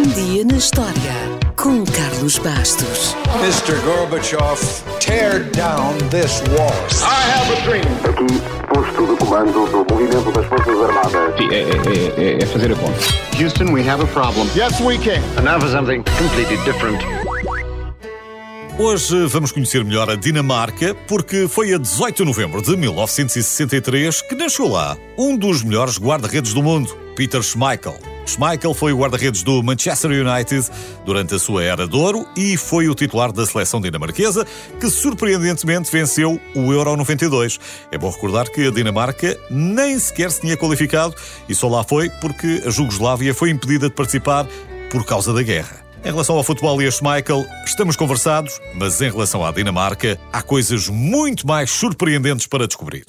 Um dia na história com Carlos Bastos. Mr. Gorbachev, tear down this wall. I have a dream. Aqui, posto de comando do movimento das Forças Armadas. Sim, é, é- é- é fazer a conta. Houston, we have a problem. Yes, we can. And now for something completely different. Hoje vamos conhecer melhor a Dinamarca, porque foi a 18 de novembro de 1963 que nasceu lá um dos melhores guarda-redes do mundo, Peter Schmeichel. Schmeichel foi o guarda-redes do Manchester United durante a sua era de ouro e foi o titular da seleção dinamarquesa, que surpreendentemente venceu o Euro 92. É bom recordar que a Dinamarca nem sequer se tinha qualificado e só lá foi porque a Jugoslávia foi impedida de participar por causa da guerra. Em relação ao futebol e a Schmeichel, estamos conversados, mas em relação à Dinamarca, há coisas muito mais surpreendentes para descobrir.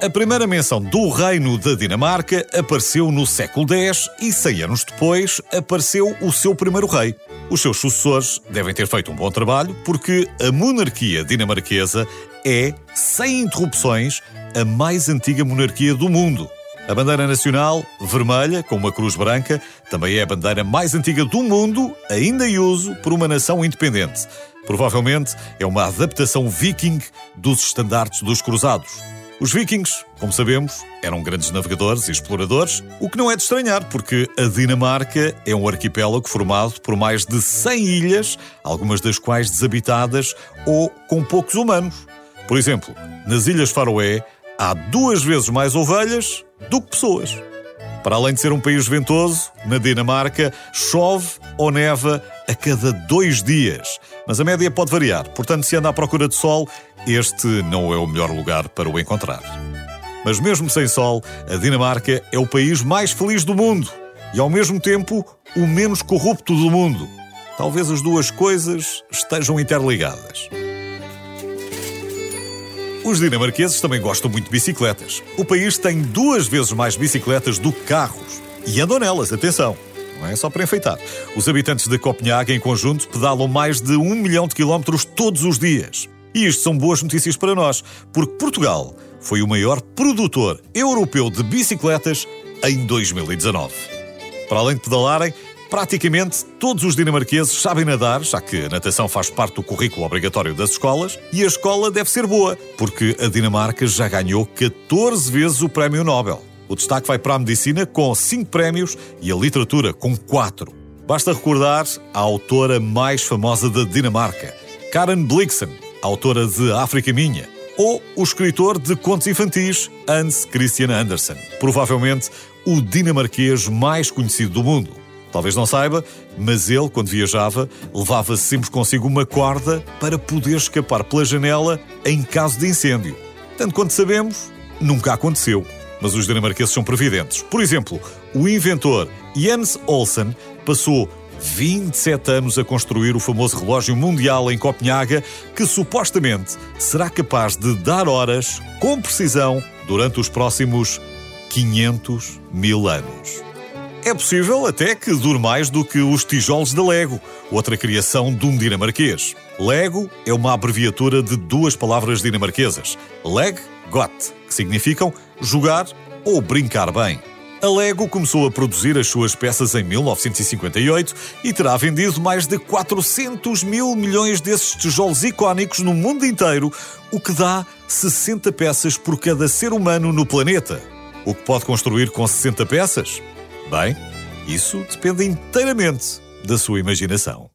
A primeira menção do Reino da Dinamarca apareceu no século X e, 100 anos depois, apareceu o seu primeiro rei. Os seus sucessores devem ter feito um bom trabalho porque a monarquia dinamarquesa é, sem interrupções, a mais antiga monarquia do mundo. A bandeira nacional, vermelha, com uma cruz branca, também é a bandeira mais antiga do mundo, ainda em uso por uma nação independente. Provavelmente é uma adaptação viking dos estandartes dos cruzados. Os vikings, como sabemos, eram grandes navegadores e exploradores, o que não é de estranhar, porque a Dinamarca é um arquipélago formado por mais de 100 ilhas, algumas das quais desabitadas ou com poucos humanos. Por exemplo, nas Ilhas Faroé há duas vezes mais ovelhas do que pessoas. Para além de ser um país ventoso, na Dinamarca chove ou neva a cada dois dias. Mas a média pode variar, portanto, se anda à procura de sol, este não é o melhor lugar para o encontrar. Mas mesmo sem sol, a Dinamarca é o país mais feliz do mundo e, ao mesmo tempo, o menos corrupto do mundo. Talvez as duas coisas estejam interligadas. Os dinamarqueses também gostam muito de bicicletas. O país tem duas vezes mais bicicletas do que carros. E andam nelas, atenção. Não é só para enfeitar. Os habitantes de Copenhague, em conjunto, pedalam mais de um milhão de quilómetros todos os dias. E isto são boas notícias para nós, porque Portugal foi o maior produtor europeu de bicicletas em 2019. Para além de pedalarem, praticamente todos os dinamarqueses sabem nadar, já que a natação faz parte do currículo obrigatório das escolas, e a escola deve ser boa, porque a Dinamarca já ganhou 14 vezes o Prémio Nobel. O destaque vai para a medicina com 5 prémios e a literatura com 4. Basta recordar a autora mais famosa da Dinamarca, Karen Blixen, autora de África Minha, ou o escritor de contos infantis Hans Christian Andersen, provavelmente o dinamarquês mais conhecido do mundo. Talvez não saiba, mas ele, quando viajava, levava sempre consigo uma corda para poder escapar pela janela em caso de incêndio. Tanto quanto sabemos, nunca aconteceu. Mas os dinamarqueses são previdentes. Por exemplo, o inventor Jens Olsen passou 27 anos a construir o famoso relógio mundial em Copenhaga, que supostamente será capaz de dar horas com precisão durante os próximos 500 mil anos. É possível até que dure mais do que os tijolos de Lego, outra criação de um dinamarquês. Lego é uma abreviatura de duas palavras dinamarquesas, leg, got, que significam jogar ou brincar bem. A Lego começou a produzir as suas peças em 1958 e terá vendido mais de 400 mil milhões desses tijolos icónicos no mundo inteiro, o que dá 60 peças por cada ser humano no planeta. O que pode construir com 60 peças? Bem, isso depende inteiramente da sua imaginação.